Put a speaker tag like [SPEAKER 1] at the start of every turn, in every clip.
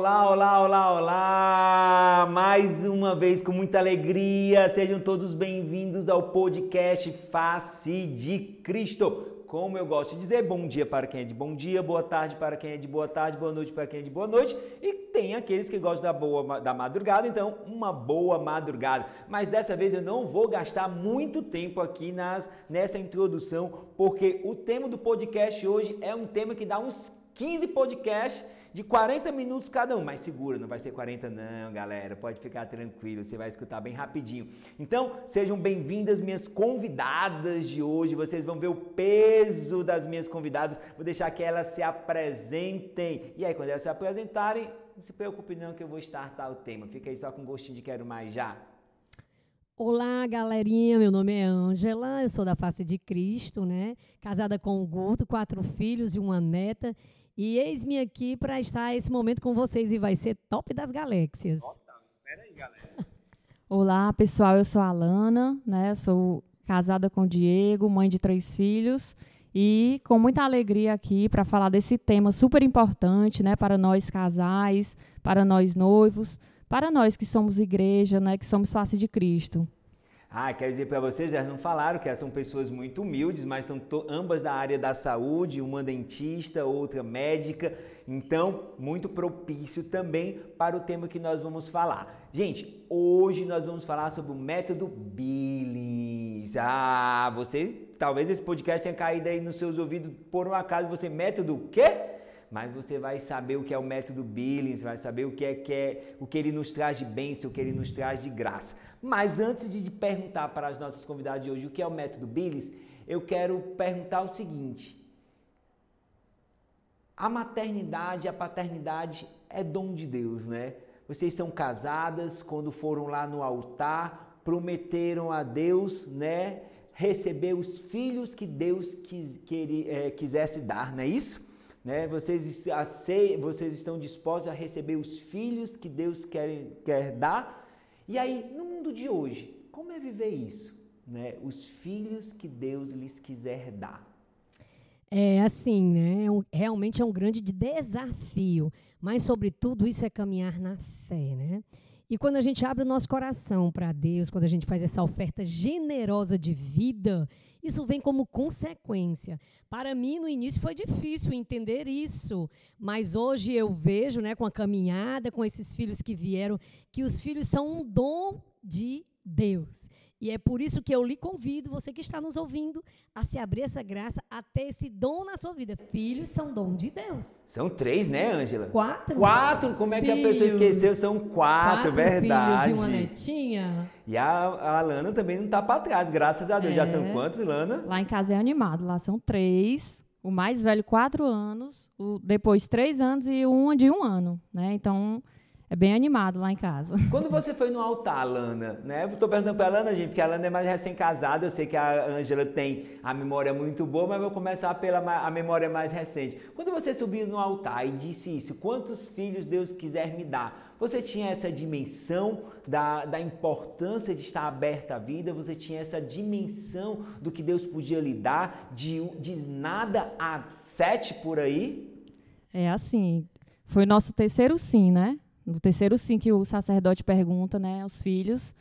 [SPEAKER 1] Olá, olá, olá, olá! Mais uma vez com muita alegria, sejam todos bem-vindos ao podcast Face de Cristo. Como eu gosto de dizer, bom dia para quem é de bom dia, boa tarde para quem é de boa tarde, boa noite para quem é de boa noite e tem aqueles que gostam da boa da madrugada, então uma boa madrugada. Mas dessa vez eu não vou gastar muito tempo aqui nas, nessa introdução, porque o tema do podcast hoje é um tema que dá uns 15 podcasts de 40 minutos cada um, mas segura, não vai ser 40 não, galera, pode ficar tranquilo, você vai escutar bem rapidinho. Então, sejam bem-vindas minhas convidadas de hoje, vocês vão ver o peso das minhas convidadas, vou deixar que elas se apresentem, e aí quando elas se apresentarem, não se preocupe não que eu vou startar o tema, fica aí só com gostinho de quero mais já.
[SPEAKER 2] Olá, galerinha. Meu nome é Ângela, eu sou da Face de Cristo, né? Casada com o Guto, quatro filhos e uma neta. E eis-me aqui para estar esse momento com vocês e vai ser top das galáxias.
[SPEAKER 1] espera aí, galera.
[SPEAKER 3] Olá, pessoal, eu sou a Alana, né? Sou casada com o Diego, mãe de três filhos e com muita alegria aqui para falar desse tema super importante, né, para nós casais, para nós noivos, para nós que somos igreja, né, que somos face de Cristo.
[SPEAKER 1] Ah, quero dizer para vocês, elas não falaram que elas são pessoas muito humildes, mas são ambas da área da saúde, uma dentista, outra médica, então muito propício também para o tema que nós vamos falar. Gente, hoje nós vamos falar sobre o método Billings. Ah, você, talvez esse podcast tenha caído aí nos seus ouvidos por um acaso, você método o quê? Mas você vai saber o que é o método Billings, vai saber o que é, que é o que ele nos traz de bênção, o que ele nos traz de graça. Mas antes de perguntar para as nossas convidadas de hoje o que é o método Billings, eu quero perguntar o seguinte: a maternidade, a paternidade é dom de Deus, né? Vocês são casadas, quando foram lá no altar, prometeram a Deus, né? Receber os filhos que Deus quis, é, quisesse dar, não é isso? Né? Vocês, vocês estão dispostos a receber os filhos que Deus quer, quer dar? E aí, no mundo de hoje, como é viver isso? Né? Os filhos que Deus lhes quiser dar.
[SPEAKER 2] É assim, né? É realmente é um grande desafio, mas sobretudo isso é caminhar na fé, né? E quando a gente abre o nosso coração para Deus, quando a gente faz essa oferta generosa de vida, isso vem como consequência. Para mim, no início foi difícil entender isso, mas hoje eu vejo, né, com a caminhada, com esses filhos que vieram, que os filhos são um dom de Deus. E é por isso que eu lhe convido, você que está nos ouvindo, a se abrir essa graça, a ter esse dom na sua vida. Filhos são dom de Deus.
[SPEAKER 1] São três, né, Ângela?
[SPEAKER 2] Quatro.
[SPEAKER 1] Quatro? Como é que filhos. a pessoa esqueceu? São quatro,
[SPEAKER 2] quatro
[SPEAKER 1] verdade.
[SPEAKER 2] Filhos e uma netinha.
[SPEAKER 1] E a, a Lana também não está para trás, graças a Deus. É. Já são quantos, Lana?
[SPEAKER 3] Lá em casa é animado, lá são três. O mais velho, quatro anos. O, depois, três anos e um de um ano, né? Então é bem animado lá em casa.
[SPEAKER 1] Quando você foi no altar, Lana, né? Estou perguntando para a Lana, gente, porque a Lana é mais recém-casada, eu sei que a Ângela tem a memória muito boa, mas vou começar pela a memória mais recente. Quando você subiu no altar e disse isso, quantos filhos Deus quiser me dar, você tinha essa dimensão da, da importância de estar aberta à vida, você tinha essa dimensão do que Deus podia lhe dar, de, de nada a sete por aí?
[SPEAKER 3] É assim, foi nosso terceiro sim, né? No terceiro sim que o sacerdote pergunta, né, aos filhos.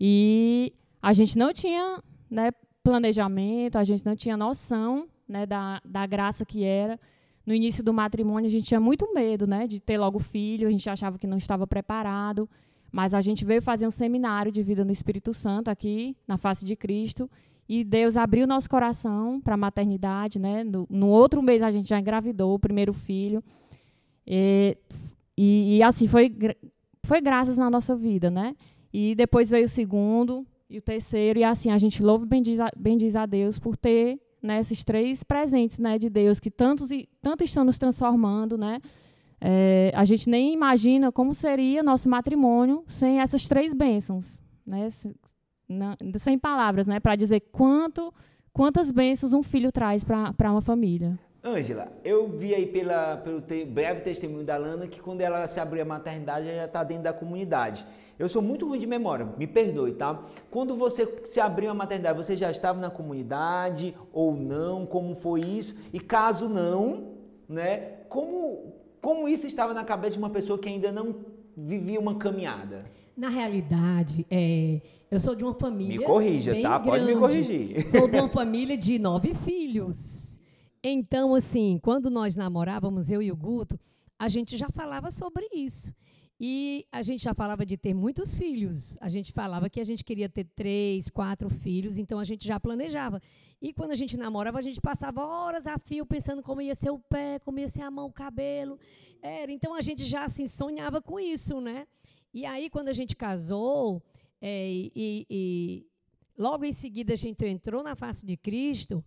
[SPEAKER 3] E a gente não tinha, né, planejamento, a gente não tinha noção, né, da, da graça que era. No início do matrimônio a gente tinha muito medo, né, de ter logo filho, a gente achava que não estava preparado, mas a gente veio fazer um seminário de vida no Espírito Santo aqui na face de Cristo e Deus abriu nosso coração para a maternidade, né? No, no, outro mês a gente já engravidou o primeiro filho. E e, e, assim, foi, foi graças na nossa vida, né? E depois veio o segundo e o terceiro, e assim, a gente louva e bendiz a, bendiz a Deus por ter né, esses três presentes né, de Deus que tantos, tanto estão nos transformando, né? é, a gente nem imagina como seria nosso matrimônio sem essas três bênçãos, né? sem palavras, né? Para dizer quanto, quantas bênçãos um filho traz para uma família.
[SPEAKER 1] Ângela, eu vi aí pela, pelo te, breve testemunho da Lana que quando ela se abriu a maternidade, ela já está dentro da comunidade. Eu sou muito ruim de memória, me perdoe, tá? Quando você se abriu a maternidade, você já estava na comunidade ou não? Como foi isso? E caso não, né? Como, como isso estava na cabeça de uma pessoa que ainda não vivia uma caminhada?
[SPEAKER 2] Na realidade, é, eu sou de uma família.
[SPEAKER 1] Me corrija, tá?
[SPEAKER 2] Grande.
[SPEAKER 1] Pode me corrigir.
[SPEAKER 2] Sou de uma família de nove filhos. Então, assim, quando nós namorávamos, eu e o Guto, a gente já falava sobre isso. E a gente já falava de ter muitos filhos. A gente falava que a gente queria ter três, quatro filhos, então a gente já planejava. E quando a gente namorava, a gente passava horas a fio pensando como ia ser o pé, como ia ser a mão, o cabelo. Era, então a gente já assim sonhava com isso, né? E aí, quando a gente casou, é, e, e, logo em seguida a gente entrou na face de Cristo,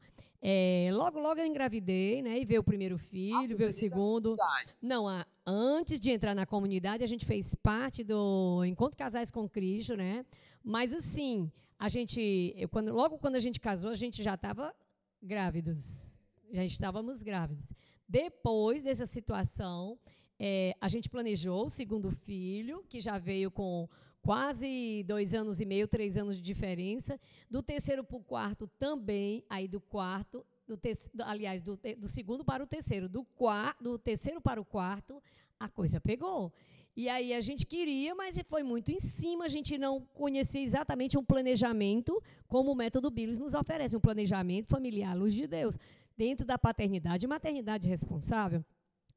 [SPEAKER 2] é, logo, logo eu engravidei, né? E veio o primeiro filho, ah, veio o segundo. Não, a, antes de entrar na comunidade, a gente fez parte do Encontro Casais com Cristo, né? Mas assim, a gente, eu, quando, logo quando a gente casou, a gente já estava grávidos. Já estávamos grávidos. Depois dessa situação, é, a gente planejou o segundo filho, que já veio com quase dois anos e meio, três anos de diferença. Do terceiro para o quarto também, aí do quarto, do te, aliás, do, do, segundo para o terceiro, do, quarto, do terceiro para o quarto, a coisa pegou. E aí a gente queria, mas foi muito em cima, a gente não conhecia exatamente um planejamento como o método Billis nos oferece, um planejamento familiar, luz de Deus, dentro da paternidade e maternidade responsável.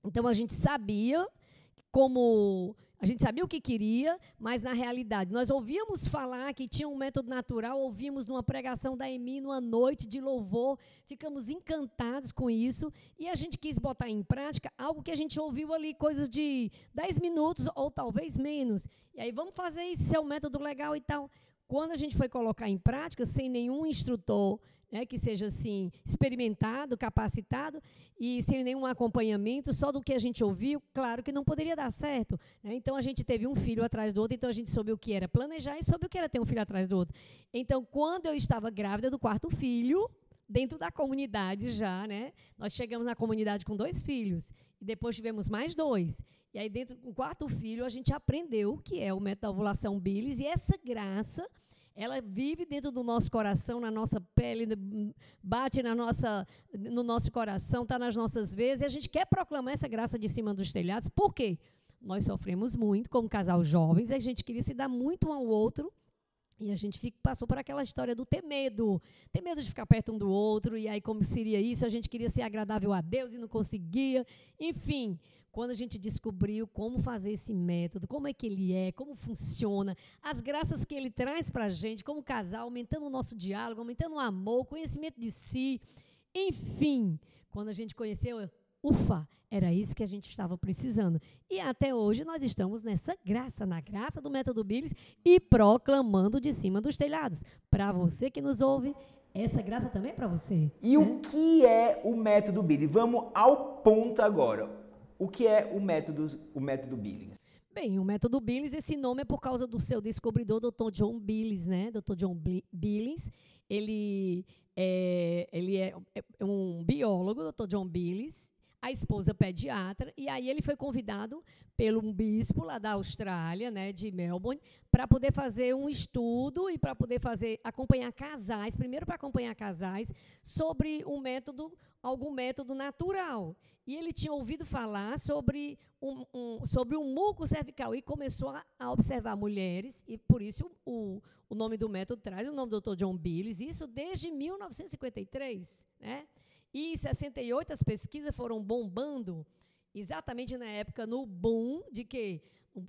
[SPEAKER 2] Então a gente sabia como a gente sabia o que queria, mas na realidade nós ouvíamos falar que tinha um método natural, ouvimos numa pregação da EMI numa noite de louvor, ficamos encantados com isso e a gente quis botar em prática algo que a gente ouviu ali, coisas de 10 minutos ou talvez menos. E aí vamos fazer isso, é um método legal e tal. Quando a gente foi colocar em prática, sem nenhum instrutor né, que seja assim experimentado, capacitado e sem nenhum acompanhamento, só do que a gente ouviu, claro que não poderia dar certo. Né? Então a gente teve um filho atrás do outro, então a gente soube o que era planejar e soube o que era ter um filho atrás do outro. Então quando eu estava grávida do quarto filho, dentro da comunidade já, né? Nós chegamos na comunidade com dois filhos e depois tivemos mais dois. E aí dentro do quarto filho a gente aprendeu o que é o método da ovulação e essa graça ela vive dentro do nosso coração, na nossa pele, bate na nossa, no nosso coração, está nas nossas veias, e a gente quer proclamar essa graça de cima dos telhados. Por quê? Nós sofremos muito como casal jovens, a gente queria se dar muito um ao outro, e a gente fica, passou por aquela história do ter medo, ter medo de ficar perto um do outro, e aí como seria isso? A gente queria ser agradável a Deus e não conseguia. Enfim, quando a gente descobriu como fazer esse método, como é que ele é, como funciona, as graças que ele traz para a gente como casal, aumentando o nosso diálogo, aumentando o amor, o conhecimento de si, enfim, quando a gente conheceu, ufa, era isso que a gente estava precisando. E até hoje nós estamos nessa graça, na graça do método Billis e proclamando de cima dos telhados. Para você que nos ouve, essa graça também é para você.
[SPEAKER 1] E né? o que é o método Billis? Vamos ao ponto agora. O que é o método, o método Billings?
[SPEAKER 2] Bem, o método Billings, esse nome é por causa do seu descobridor, Dr. John Billings, né? Dr. John Billings. Ele é, ele é, é um biólogo, Dr. John Billings, a esposa pediatra, e aí ele foi convidado pelo um bispo lá da Austrália, né, de Melbourne, para poder fazer um estudo e para poder fazer acompanhar casais, primeiro para acompanhar casais sobre um método, algum método natural. E ele tinha ouvido falar sobre um, um sobre um muco cervical e começou a, a, observar mulheres e por isso o, o nome do método traz o nome do Dr. John Billis, isso desde 1953, né? E em 68 as pesquisas foram bombando, exatamente na época, no boom de que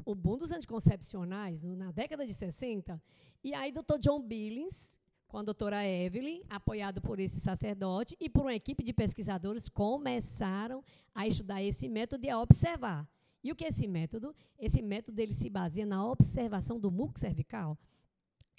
[SPEAKER 2] o boom dos anticoncepcionais, na década de 60. E aí, Dr. John Billings, com a doutora Evelyn, apoiado por esse sacerdote e por uma equipe de pesquisadores, começaram a estudar esse método e a observar. E o que é esse método? Esse método ele se baseia na observação do muco cervical.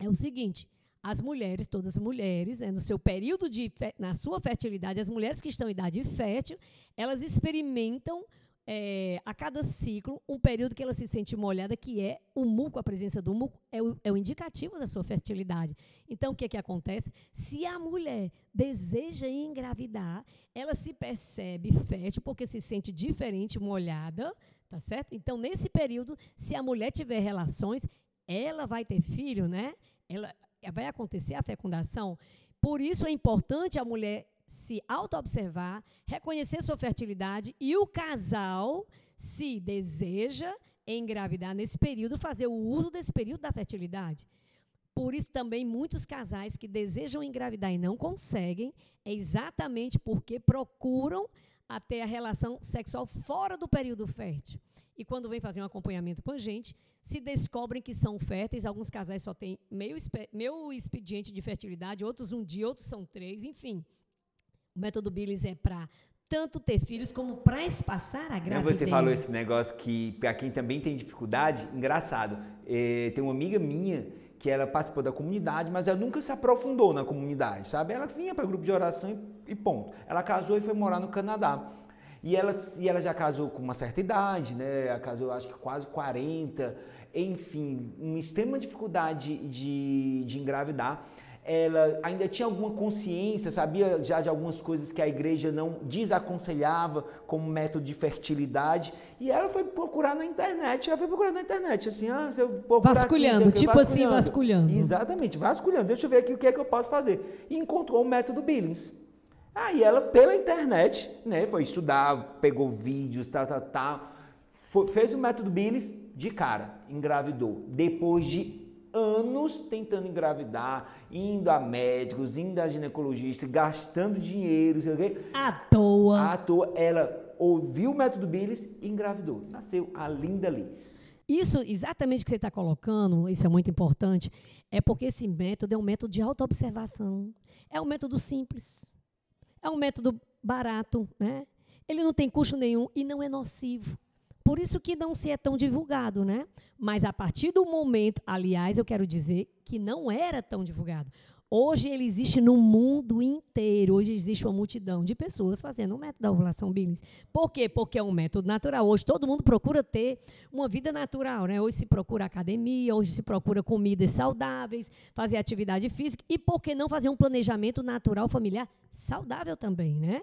[SPEAKER 2] É o seguinte: as mulheres, todas as mulheres, né, no seu período de na sua fertilidade, as mulheres que estão em idade fértil, elas experimentam é, a cada ciclo, um período que ela se sente molhada, que é o muco, a presença do muco, é o, é o indicativo da sua fertilidade. Então, o que, é que acontece? Se a mulher deseja engravidar, ela se percebe fértil porque se sente diferente, molhada, tá certo? Então, nesse período, se a mulher tiver relações, ela vai ter filho, né? Ela, vai acontecer a fecundação. Por isso é importante a mulher se auto-observar, reconhecer sua fertilidade e o casal, se deseja engravidar nesse período, fazer o uso desse período da fertilidade. Por isso também muitos casais que desejam engravidar e não conseguem, é exatamente porque procuram até a relação sexual fora do período fértil. E quando vem fazer um acompanhamento com a gente, se descobrem que são férteis. Alguns casais só têm meio, meio expediente de fertilidade, outros um dia, outros são três, enfim. O método Billis é para tanto ter filhos como para espaçar a gravidez.
[SPEAKER 1] Você falou esse negócio que para quem também tem dificuldade, engraçado. É, tem uma amiga minha que ela participou da comunidade, mas ela nunca se aprofundou na comunidade, sabe? Ela vinha para grupo de oração e, e, ponto. Ela casou e foi morar no Canadá. E ela, e ela já casou com uma certa idade, né? Ela casou, acho que quase 40. Enfim, uma extrema dificuldade de, de engravidar ela ainda tinha alguma consciência, sabia já de algumas coisas que a igreja não desaconselhava como método de fertilidade, e ela foi procurar na internet, ela foi procurar na internet, assim, ah, se eu
[SPEAKER 2] procurar vasculhando, aqui, tipo vasculhando. assim, vasculhando.
[SPEAKER 1] Exatamente, vasculhando, deixa eu ver aqui o que é que eu posso fazer. E encontrou o método Billings. Aí ela, pela internet, né, foi estudar, pegou vídeos, tal, tal, tal, foi, fez o método Billings de cara, engravidou. Depois de anos tentando engravidar, indo a médicos, indo a ginecologista, gastando dinheiro, sei o quê.
[SPEAKER 2] À toa.
[SPEAKER 1] À toa. Ela ouviu o método Billis e engravidou. Nasceu a linda Liz.
[SPEAKER 2] Isso, exatamente o que você está colocando, isso é muito importante, é porque esse método é um método de autoobservação. É um método simples. É um método barato, né? Ele não tem custo nenhum e não é nocivo. Por isso que não se é tão divulgado, né? Mas a partir do momento, aliás, eu quero dizer que não era tão divulgado. Hoje ele existe no mundo inteiro. Hoje existe uma multidão de pessoas fazendo o método da ovulação Billings. Por quê? Porque é um método natural. Hoje todo mundo procura ter uma vida natural, né? Hoje se procura academia, hoje se procura comidas saudáveis, fazer atividade física e por que não fazer um planejamento natural familiar saudável também, né?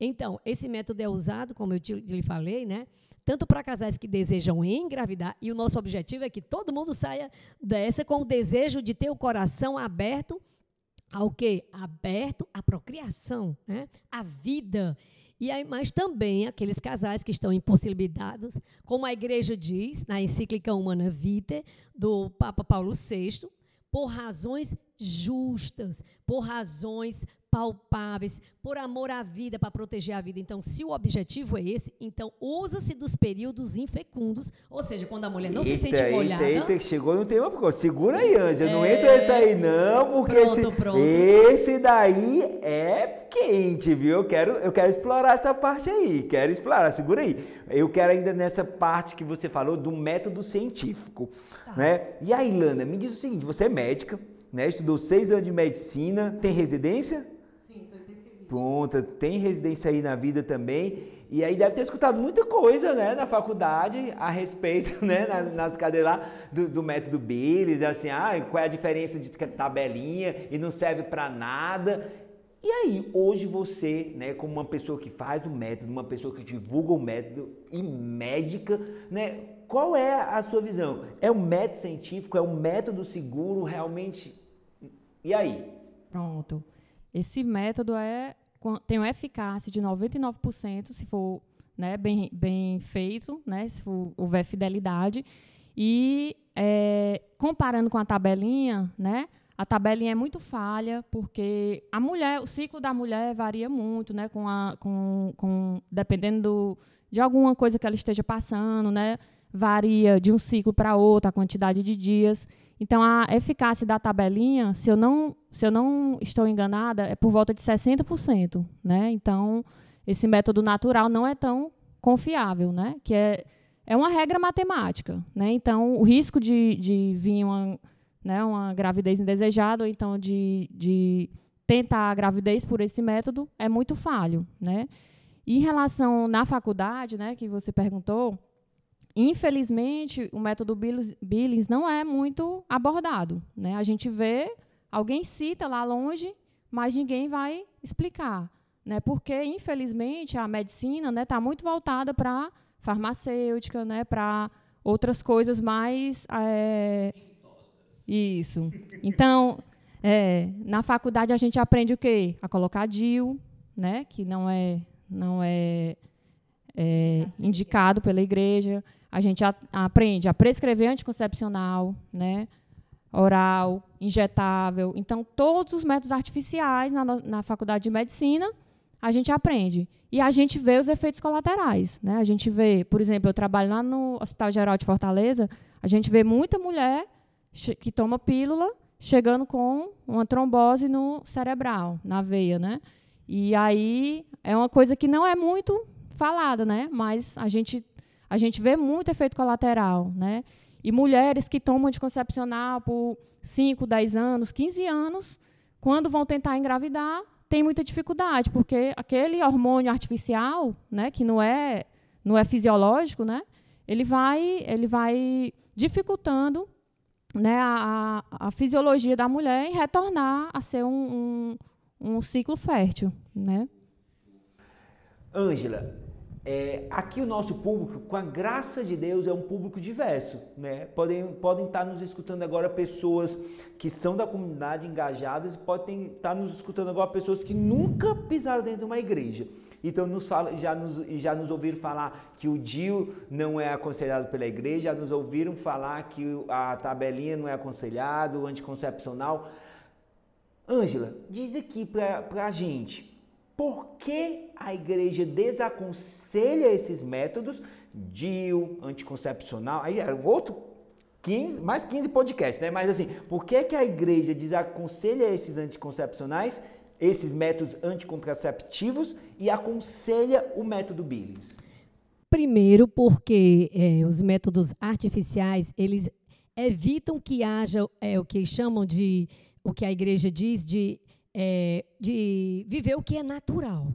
[SPEAKER 2] Então, esse método é usado, como eu te, lhe falei, né? tanto para casais que desejam engravidar, e o nosso objetivo é que todo mundo saia dessa com o desejo de ter o coração aberto ao quê? Aberto à procriação, né? à vida. E aí, mas também aqueles casais que estão impossibilitados, como a igreja diz na encíclica Humana Vitae, do Papa Paulo VI, por razões justas, por razões palpáveis, por amor à vida, para proteger a vida. Então, se o objetivo é esse, então usa-se dos períodos infecundos, ou seja, quando a mulher não eita, se sente molhada.
[SPEAKER 1] Eita, eita, chegou no tema, segura aí, Ângela, é... não entra esse aí não, porque pronto, esse, pronto. esse daí é quente, viu? Eu quero, eu quero explorar essa parte aí, quero explorar, segura aí. Eu quero ainda nessa parte que você falou do método científico, tá. né? E aí, Ilana, me diz o seguinte, você é médica, né? Estudou seis anos de medicina, tem residência? Pronto, tem residência aí na vida também. E aí deve ter escutado muita coisa, né, na faculdade a respeito, né, nas, nas cadeiras lá do, do método Billis, assim, ah, qual é a diferença de tabelinha e não serve para nada. E aí, hoje você, né, como uma pessoa que faz o método, uma pessoa que divulga o método e médica, né, qual é a sua visão? É um método científico? É um método seguro realmente? E aí?
[SPEAKER 3] Pronto. Esse método é, tem uma eficácia de 99% se for né, bem, bem feito, né, se for, houver fidelidade. E é, comparando com a tabelinha, né, a tabelinha é muito falha, porque a mulher, o ciclo da mulher varia muito, né, com a, com, com, dependendo do, de alguma coisa que ela esteja passando, né, varia de um ciclo para outro a quantidade de dias. Então, a eficácia da tabelinha, se eu não, se eu não estou enganada, é por volta de 60%. Né? Então, esse método natural não é tão confiável, né? que é, é uma regra matemática. Né? Então, o risco de, de vir uma, né, uma gravidez indesejada, ou então de, de tentar a gravidez por esse método, é muito falho. Né? Em relação na faculdade, né, que você perguntou, infelizmente o método Billings não é muito abordado. Né? A gente vê, alguém cita lá longe, mas ninguém vai explicar. Né? Porque, infelizmente, a medicina está né, tá muito voltada para farmacêutica, né, para outras coisas mais. É, isso. Então, é, na faculdade a gente aprende o quê? A colocar DIL, né, que não é, não é, é indicado pela igreja. A gente a, aprende a prescrever anticoncepcional, né, oral, injetável. Então, todos os métodos artificiais na, na faculdade de medicina a gente aprende. E a gente vê os efeitos colaterais. Né? A gente vê, por exemplo, eu trabalho lá no Hospital Geral de Fortaleza, a gente vê muita mulher que toma pílula chegando com uma trombose no cerebral, na veia, né? E aí é uma coisa que não é muito falada, né? Mas a gente a gente vê muito efeito colateral, né? E mulheres que tomam anticoncepcional por 5, 10 anos, 15 anos, quando vão tentar engravidar, tem muita dificuldade, porque aquele hormônio artificial, né, que não é não é fisiológico, né, ele vai ele vai dificultando né, a, a fisiologia da mulher em retornar a ser um, um, um ciclo fértil, né?
[SPEAKER 1] Ângela, é, aqui o nosso público, com a graça de Deus, é um público diverso, né? Podem, podem estar nos escutando agora pessoas que são da comunidade engajadas e podem estar nos escutando agora pessoas que nunca pisaram dentro de uma igreja. Então nos fala, já, nos, já nos ouviram falar que o DIU não é aconselhado pela igreja, já nos ouviram falar que a tabelinha não é aconselhado, o anticoncepcional. Ângela, diz aqui para a gente, por que a igreja desaconselha esses métodos, DIU, anticoncepcional, aí é outro 15, mais 15 podcasts, né? Mas assim, por que, que a igreja desaconselha esses anticoncepcionais, esses métodos anticontraceptivos e aconselha o método Billings?
[SPEAKER 2] Primeiro, porque é, os métodos artificiais, eles evitam que haja é, o que chamam de, o que a igreja diz de é, de viver o que é natural.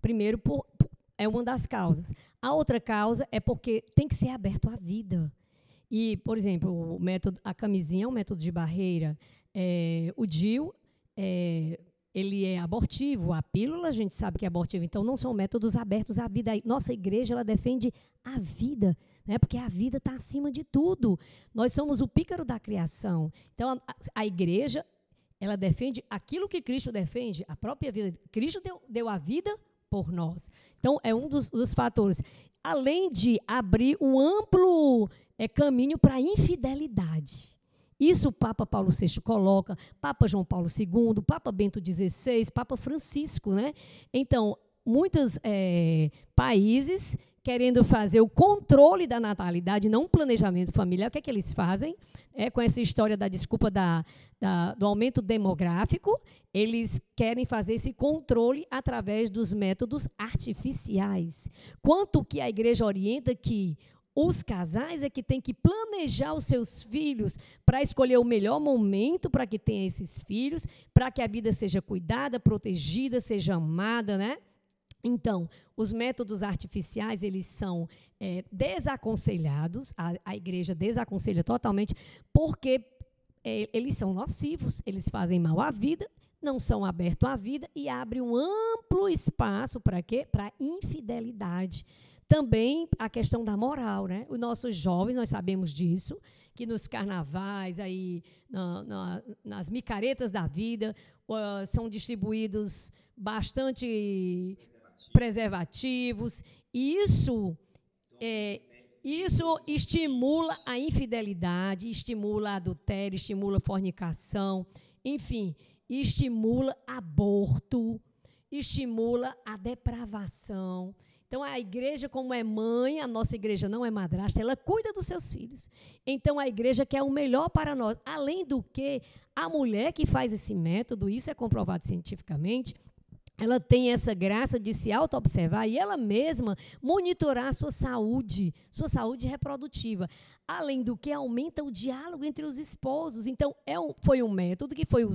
[SPEAKER 2] Primeiro, por, é uma das causas. A outra causa é porque tem que ser aberto à vida. E, por exemplo, o método, a camisinha é um método de barreira. É, o DIL, é, ele é abortivo. A pílula, a gente sabe que é abortivo. Então, não são métodos abertos à vida. Nossa igreja, ela defende a vida, né? porque a vida está acima de tudo. Nós somos o pícaro da criação. Então, a, a igreja ela defende aquilo que Cristo defende, a própria vida. Cristo deu, deu a vida por nós. Então, é um dos, dos fatores. Além de abrir um amplo é, caminho para a infidelidade. Isso o Papa Paulo VI coloca, Papa João Paulo II, Papa Bento XVI, Papa Francisco. Né? Então, muitos é, países querendo fazer o controle da natalidade, não um planejamento familiar, o que é que eles fazem? É, com essa história da desculpa da, da, do aumento demográfico, eles querem fazer esse controle através dos métodos artificiais. Quanto que a igreja orienta que os casais é que têm que planejar os seus filhos para escolher o melhor momento para que tenha esses filhos, para que a vida seja cuidada, protegida, seja amada, né? Então, os métodos artificiais, eles são é, desaconselhados, a, a, igreja desaconselha totalmente, porque é, eles são nocivos, eles fazem mal à vida, não são abertos à vida e abrem um amplo espaço para quê? Para infidelidade. Também a questão da moral, né? Os nossos jovens, nós sabemos disso, que nos carnavais, aí, na, na, nas micaretas da vida, uh, são distribuídos bastante preservativos. Isso, é, isso estimula a infidelidade, estimula a adultério, estimula fornicação, enfim, estimula aborto, estimula a depravação. Então, a igreja, como é mãe, a nossa igreja não é madrasta, ela cuida dos seus filhos. Então, a igreja quer o melhor para nós. Além do que, a mulher que faz esse método, isso é comprovado cientificamente, ela tem essa graça de se auto-observar e ela mesma monitorar a sua saúde, sua saúde reprodutiva. Além do que aumenta o diálogo entre os esposos. Então, é um, foi um método que foi,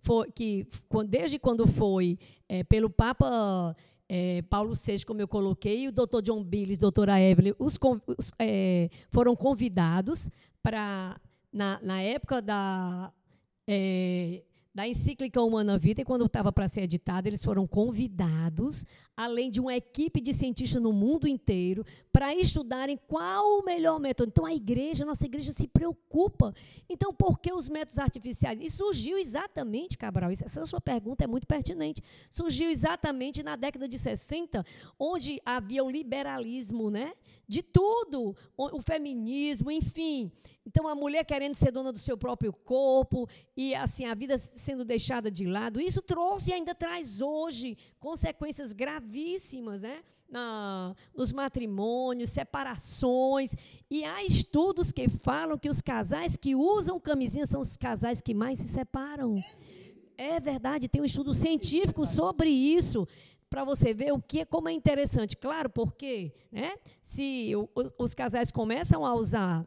[SPEAKER 2] foi que desde quando foi é, pelo Papa é, Paulo Seixas, como eu coloquei, e o doutor John Billis, doutora Evelyn, os, os é, foram convidados para, na, na época da, é, da encíclica Humana Vida, e quando estava para ser editada, eles foram convidados, além de uma equipe de cientistas no mundo inteiro, para estudarem qual o melhor método. Então, a igreja, a nossa igreja se preocupa. Então, por que os métodos artificiais? E surgiu exatamente, Cabral, essa sua pergunta é muito pertinente. Surgiu exatamente na década de 60, onde havia o liberalismo, né? De tudo, o feminismo, enfim. Então, a mulher querendo ser dona do seu próprio corpo e, assim, a vida sendo deixada de lado. Isso trouxe e ainda traz hoje consequências gravíssimas, né? Na, nos matrimônios, separações. E há estudos que falam que os casais que usam camisinha são os casais que mais se separam. É verdade, tem um estudo científico sobre isso para você ver o que como é interessante. Claro, porque, né? Se o, os casais começam a usar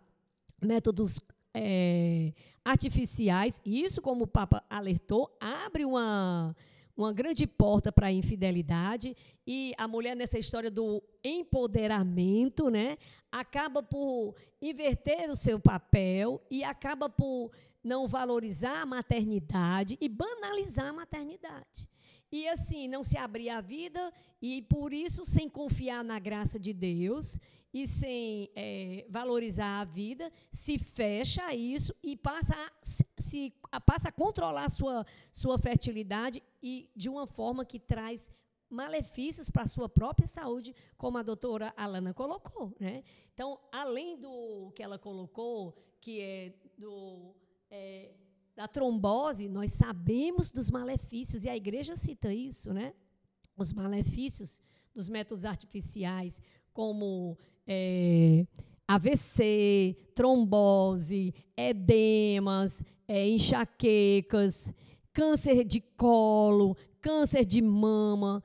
[SPEAKER 2] métodos é, artificiais, isso, como o Papa alertou, abre uma, uma grande porta para a infidelidade. E a mulher nessa história do empoderamento, né, acaba por inverter o seu papel e acaba por não valorizar a maternidade e banalizar a maternidade. E assim, não se abrir a vida e por isso sem confiar na graça de Deus e sem é, valorizar a vida, se fecha a isso e passa a, se, passa a controlar a sua, sua fertilidade e de uma forma que traz malefícios para a sua própria saúde, como a doutora Alana colocou. Né? Então, além do que ela colocou, que é do. É, da trombose, nós sabemos dos malefícios, e a igreja cita isso, né? Os malefícios dos métodos artificiais, como é, AVC, trombose, edemas, é, enxaquecas, câncer de colo, câncer de mama,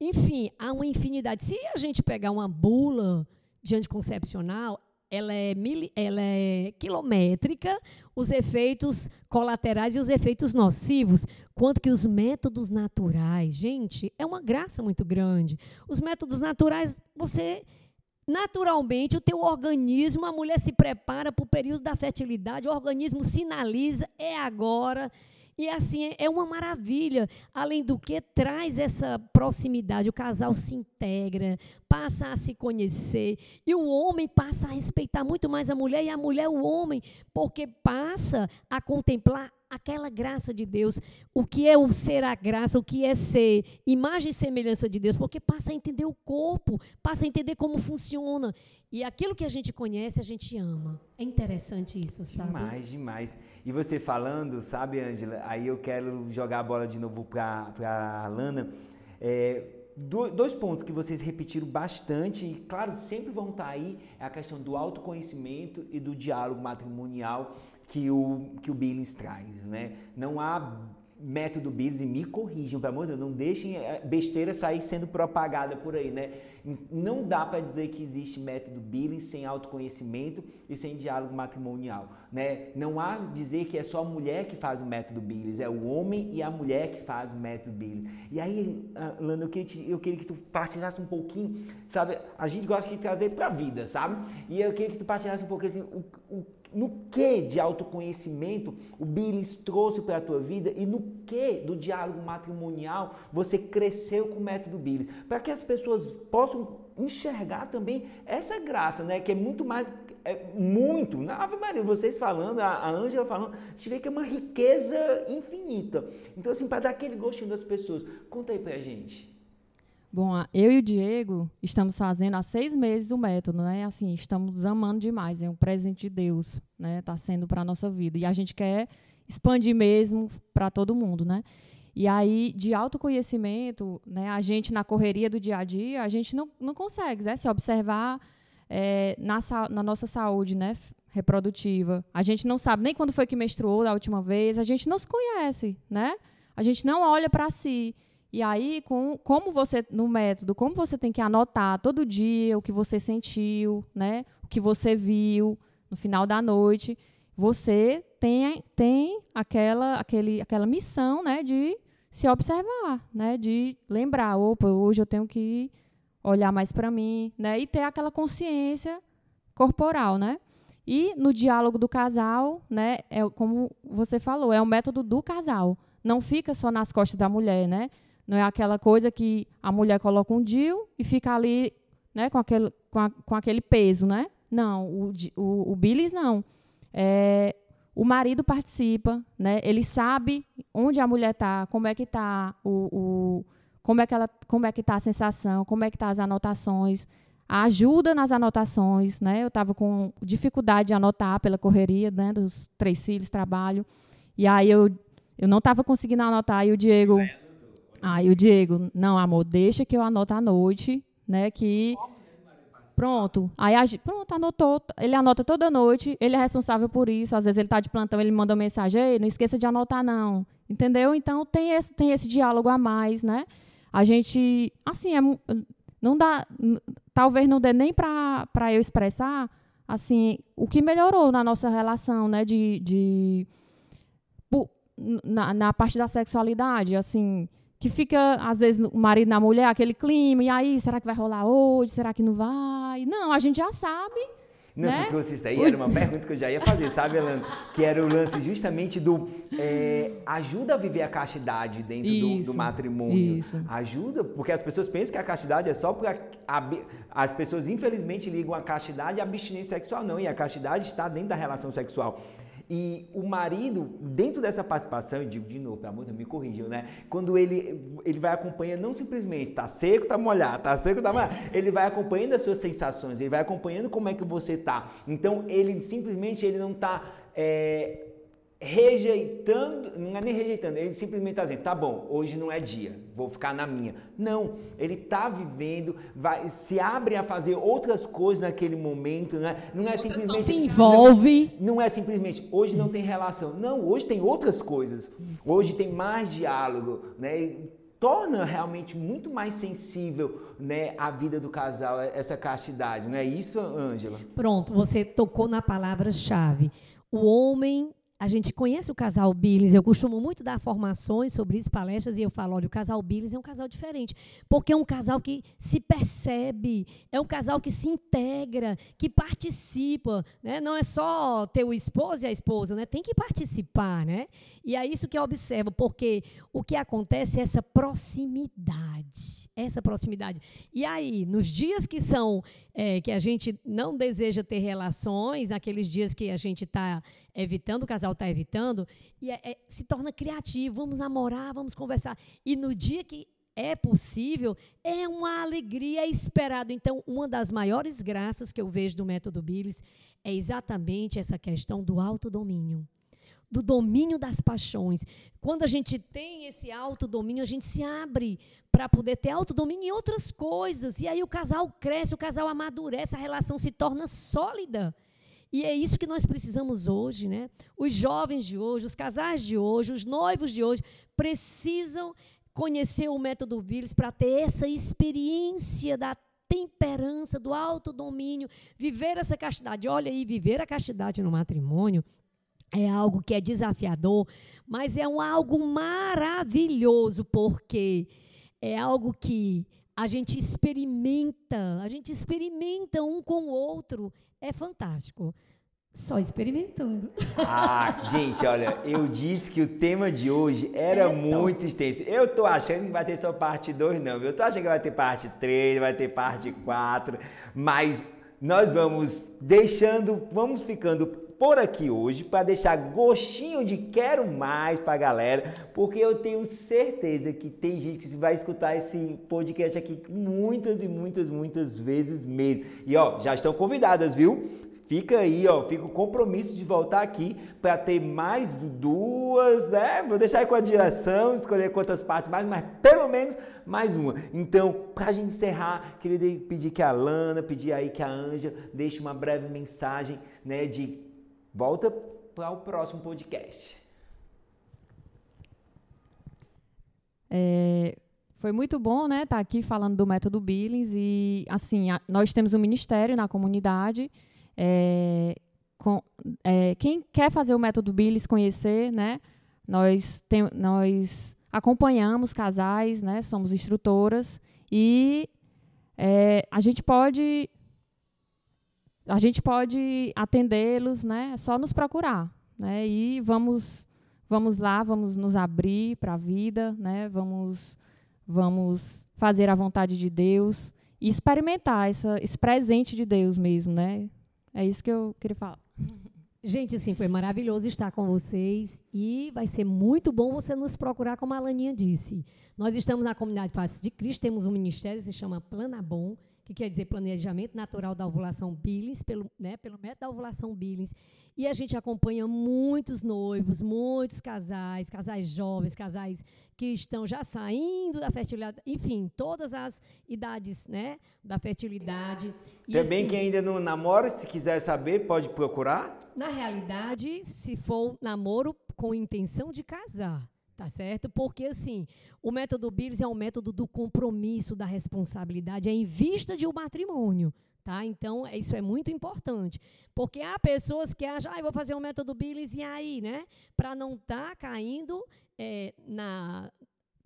[SPEAKER 2] enfim, há uma infinidade. Se a gente pegar uma bula de anticoncepcional, ela é, mili, ela é quilométrica, os efeitos colaterais e os efeitos nocivos, quanto que os métodos naturais, gente, é uma graça muito grande. Os métodos naturais, você naturalmente o teu organismo, a mulher se prepara para o período da fertilidade, o organismo sinaliza, é agora. E assim, é uma maravilha. Além do que, traz essa proximidade. O casal se integra, passa a se conhecer. E o homem passa a respeitar muito mais a mulher, e a mulher o homem, porque passa a contemplar aquela graça de Deus, o que é o ser a graça, o que é ser imagem e semelhança de Deus, porque passa a entender o corpo, passa a entender como funciona. E aquilo que a gente conhece, a gente ama. É interessante isso, sabe?
[SPEAKER 1] Demais, demais. E você falando, sabe, Ângela, aí eu quero jogar a bola de novo para a Lana. É, dois pontos que vocês repetiram bastante, e claro, sempre vão estar aí, é a questão do autoconhecimento e do diálogo matrimonial que o, que o Billings traz, né? Não há método e me corrijam, pelo amor de Deus, não deixem eh, besteira sair sendo propagada por aí, né? Não dá para dizer que existe método Billings sem autoconhecimento e sem diálogo matrimonial, né? Não há dizer que é só a mulher que faz o método Billings, é o homem e a mulher que faz o método Billings. E aí, ah, Lana, eu queria, te, eu queria que tu partilhasse um pouquinho, sabe? A gente gosta de trazer para a vida, sabe? E eu queria que tu partilhasse um pouquinho assim, o, o no que de autoconhecimento o Billings trouxe para a tua vida e no que do diálogo matrimonial você cresceu com o método Billings, para que as pessoas possam enxergar também essa graça, né, que é muito mais é muito, na Ave Maria, vocês falando, a Ângela falando, a gente vê que é uma riqueza infinita. Então assim, para dar aquele gostinho das pessoas, conta aí pra gente.
[SPEAKER 3] Bom, eu e o Diego estamos fazendo há seis meses o método, né? Assim, estamos amando demais, é um presente de Deus, né? Está sendo para nossa vida. E a gente quer expandir mesmo para todo mundo, né? E aí, de autoconhecimento, né? A gente, na correria do dia a dia, a gente não, não consegue, né? Se observar é, na, na nossa saúde, né? Reprodutiva. A gente não sabe nem quando foi que menstruou da última vez, a gente não se conhece, né? A gente não olha para si. E aí, com, como você, no método, como você tem que anotar todo dia o que você sentiu, né? O que você viu no final da noite, você tem, tem aquela, aquele, aquela missão, né? De se observar, né? De lembrar, opa, hoje eu tenho que olhar mais para mim, né? E ter aquela consciência corporal, né? E no diálogo do casal, né? É como você falou, é o método do casal. Não fica só nas costas da mulher, né? Não é aquela coisa que a mulher coloca um DIU e fica ali, né? Com aquele, com, a, com aquele peso, né? Não, o, o, o Billis não. É, o marido participa, né? Ele sabe onde a mulher está, como é que está o, o, como é que ela, como é que está a sensação, como é que tá as anotações, ajuda nas anotações, né? Eu estava com dificuldade de anotar pela correria, né? Dos três filhos, trabalho, e aí eu eu não estava conseguindo anotar e o Diego, aí o Diego, não, amor, deixa que eu anoto à noite, né? Que Pronto. Aí a, pronto, anotou. Ele anota toda noite, ele é responsável por isso. Às vezes ele está de plantão, ele manda uma mensagem, não esqueça de anotar, não. Entendeu? Então tem esse, tem esse diálogo a mais, né? A gente, assim, é, não dá, talvez não dê nem para eu expressar, assim, o que melhorou na nossa relação, né? De, de na, na parte da sexualidade, assim, que fica, às vezes, o marido na mulher, aquele clima, e aí, será que vai rolar hoje? Será que não vai? Não, a gente já sabe.
[SPEAKER 1] Não,
[SPEAKER 3] né?
[SPEAKER 1] tu trouxe isso daí, era uma pergunta que eu já ia fazer, sabe, Elano? Que era o lance justamente do é, ajuda a viver a castidade dentro do, do, matrimônio.
[SPEAKER 3] Isso.
[SPEAKER 1] Ajuda, porque as pessoas pensam que a castidade é só porque as pessoas infelizmente ligam a castidade à abstinência sexual. Não, e a castidade está dentro da relação sexual. E o marido, dentro dessa participação, eu digo de novo, pelo amor de Deus, me corrijam, né? Quando ele, ele vai acompanhando, não simplesmente tá seco, tá molhado, tá seco, tá molhado. Ele vai acompanhando as suas sensações, ele vai acompanhando como é que você tá. Então, ele simplesmente ele não tá é, rejeitando, não é nem rejeitando, ele simplesmente está dizendo, tá bom, hoje não é dia, vou ficar na minha. Não, ele está vivendo, vai, se abre a fazer outras coisas naquele momento, né? não é simplesmente...
[SPEAKER 2] Se envolve.
[SPEAKER 1] Não, não, é simplesmente, hoje não tem relação. Não, hoje tem outras coisas. Isso, hoje isso. tem mais diálogo, né? torna realmente muito mais sensível né, a vida do casal, essa castidade. Não é isso, Ângela?
[SPEAKER 2] Pronto, você tocou na palavra-chave. O homem a gente conhece o casal Billings, eu costumo muito dar formações sobre isso, palestras, e eu falo, olha, o casal Billings é um casal diferente, porque é um casal que se percebe, é um casal que se integra, que participa, né? não é só ter o esposo e a esposa, né? tem que participar, né? E é isso que eu observo, porque o que acontece é essa proximidade, essa proximidade. E aí, nos dias que são, é, que a gente não deseja ter relações, naqueles dias que a gente está evitando, o casal está evitando, e é, é, se torna criativo, vamos namorar, vamos conversar. E no dia que é possível, é uma alegria esperada. Então, uma das maiores graças que eu vejo do método Billis é exatamente essa questão do autodomínio do domínio das paixões. Quando a gente tem esse autodomínio, a gente se abre para poder ter autodomínio em outras coisas. E aí o casal cresce, o casal amadurece, a relação se torna sólida. E é isso que nós precisamos hoje, né? Os jovens de hoje, os casais de hoje, os noivos de hoje precisam conhecer o método Vírus para ter essa experiência da temperança, do autodomínio, viver essa castidade. Olha aí, viver a castidade no matrimônio é algo que é desafiador, mas é um algo maravilhoso, porque é algo que a gente experimenta, a gente experimenta um com o outro, é fantástico. Só experimentando.
[SPEAKER 1] Ah, gente, olha, eu disse que o tema de hoje era é muito extenso. Eu tô achando que vai ter só parte 2, não. Eu tô achando que vai ter parte 3, vai ter parte 4, mas nós vamos deixando, vamos ficando por aqui hoje para deixar gostinho de quero mais para a galera, porque eu tenho certeza que tem gente que vai escutar esse podcast aqui muitas e muitas, muitas vezes mesmo. E ó, já estão convidadas, viu? Fica aí, ó, fica o compromisso de voltar aqui para ter mais duas, né? Vou deixar aí com a direção, escolher quantas partes mais, mas pelo menos mais uma. Então, para a gente encerrar, queria pedir que a Lana, pedir aí que a Anja deixe uma breve mensagem, né, de volta para o próximo podcast.
[SPEAKER 3] É, foi muito bom, né, estar tá aqui falando do método Billings e assim, a, nós temos um ministério na comunidade é, com, é, quem quer fazer o método Billis conhecer, né? Nós, tem, nós acompanhamos casais, né? Somos instrutoras e é, a gente pode a gente pode atendê-los, né? É só nos procurar, né? E vamos vamos lá, vamos nos abrir para a vida, né? Vamos vamos fazer a vontade de Deus e experimentar essa, esse presente de Deus mesmo, né? É isso que eu queria falar.
[SPEAKER 2] Gente, assim, foi maravilhoso estar com vocês e vai ser muito bom você nos procurar, como a Alaninha disse. Nós estamos na comunidade Face de Cristo, temos um ministério que se chama Planabom, que quer dizer planejamento natural da ovulação Billings, pelo, né, pelo método da ovulação Billings. E a gente acompanha muitos noivos, muitos casais, casais jovens, casais que estão já saindo da fertilidade, enfim, todas as idades né, da fertilidade.
[SPEAKER 1] E Também assim, quem ainda não namora, se quiser saber, pode procurar?
[SPEAKER 2] Na realidade, se for namoro, com intenção de casar, tá certo? Porque assim, o método Bills é um método do compromisso, da responsabilidade, é em vista de um matrimônio. Tá? Então, isso é muito importante. Porque há pessoas que acham, ah, vou fazer um método Bills e aí, né? Para não estar tá caindo é, na.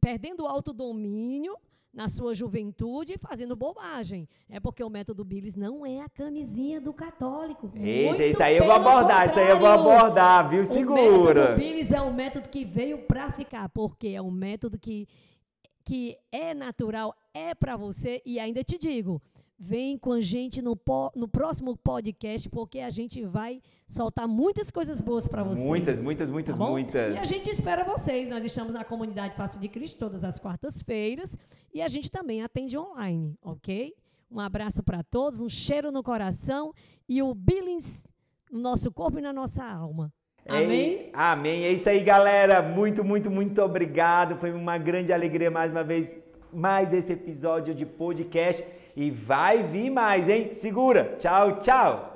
[SPEAKER 2] perdendo o autodomínio na sua juventude fazendo bobagem. É porque o método Billis não é a camisinha do católico.
[SPEAKER 1] Eita, isso aí eu vou abordar, isso aí eu vou abordar, viu? Segura. O
[SPEAKER 2] método Billis é um método que veio para ficar, porque é um método que, que é natural, é para você, e ainda te digo, Vem com a gente no, no próximo podcast, porque a gente vai soltar muitas coisas boas para vocês.
[SPEAKER 1] Muitas, muitas, muitas, tá muitas.
[SPEAKER 2] E a gente espera vocês. Nós estamos na comunidade Face de Cristo todas as quartas-feiras e a gente também atende online, ok? Um abraço para todos, um cheiro no coração e o Billings no nosso corpo e na nossa alma. Amém?
[SPEAKER 1] Amém. É isso aí, galera. Muito, muito, muito obrigado. Foi uma grande alegria mais uma vez mais esse episódio de podcast. E vai vir mais, hein? Segura! Tchau, tchau!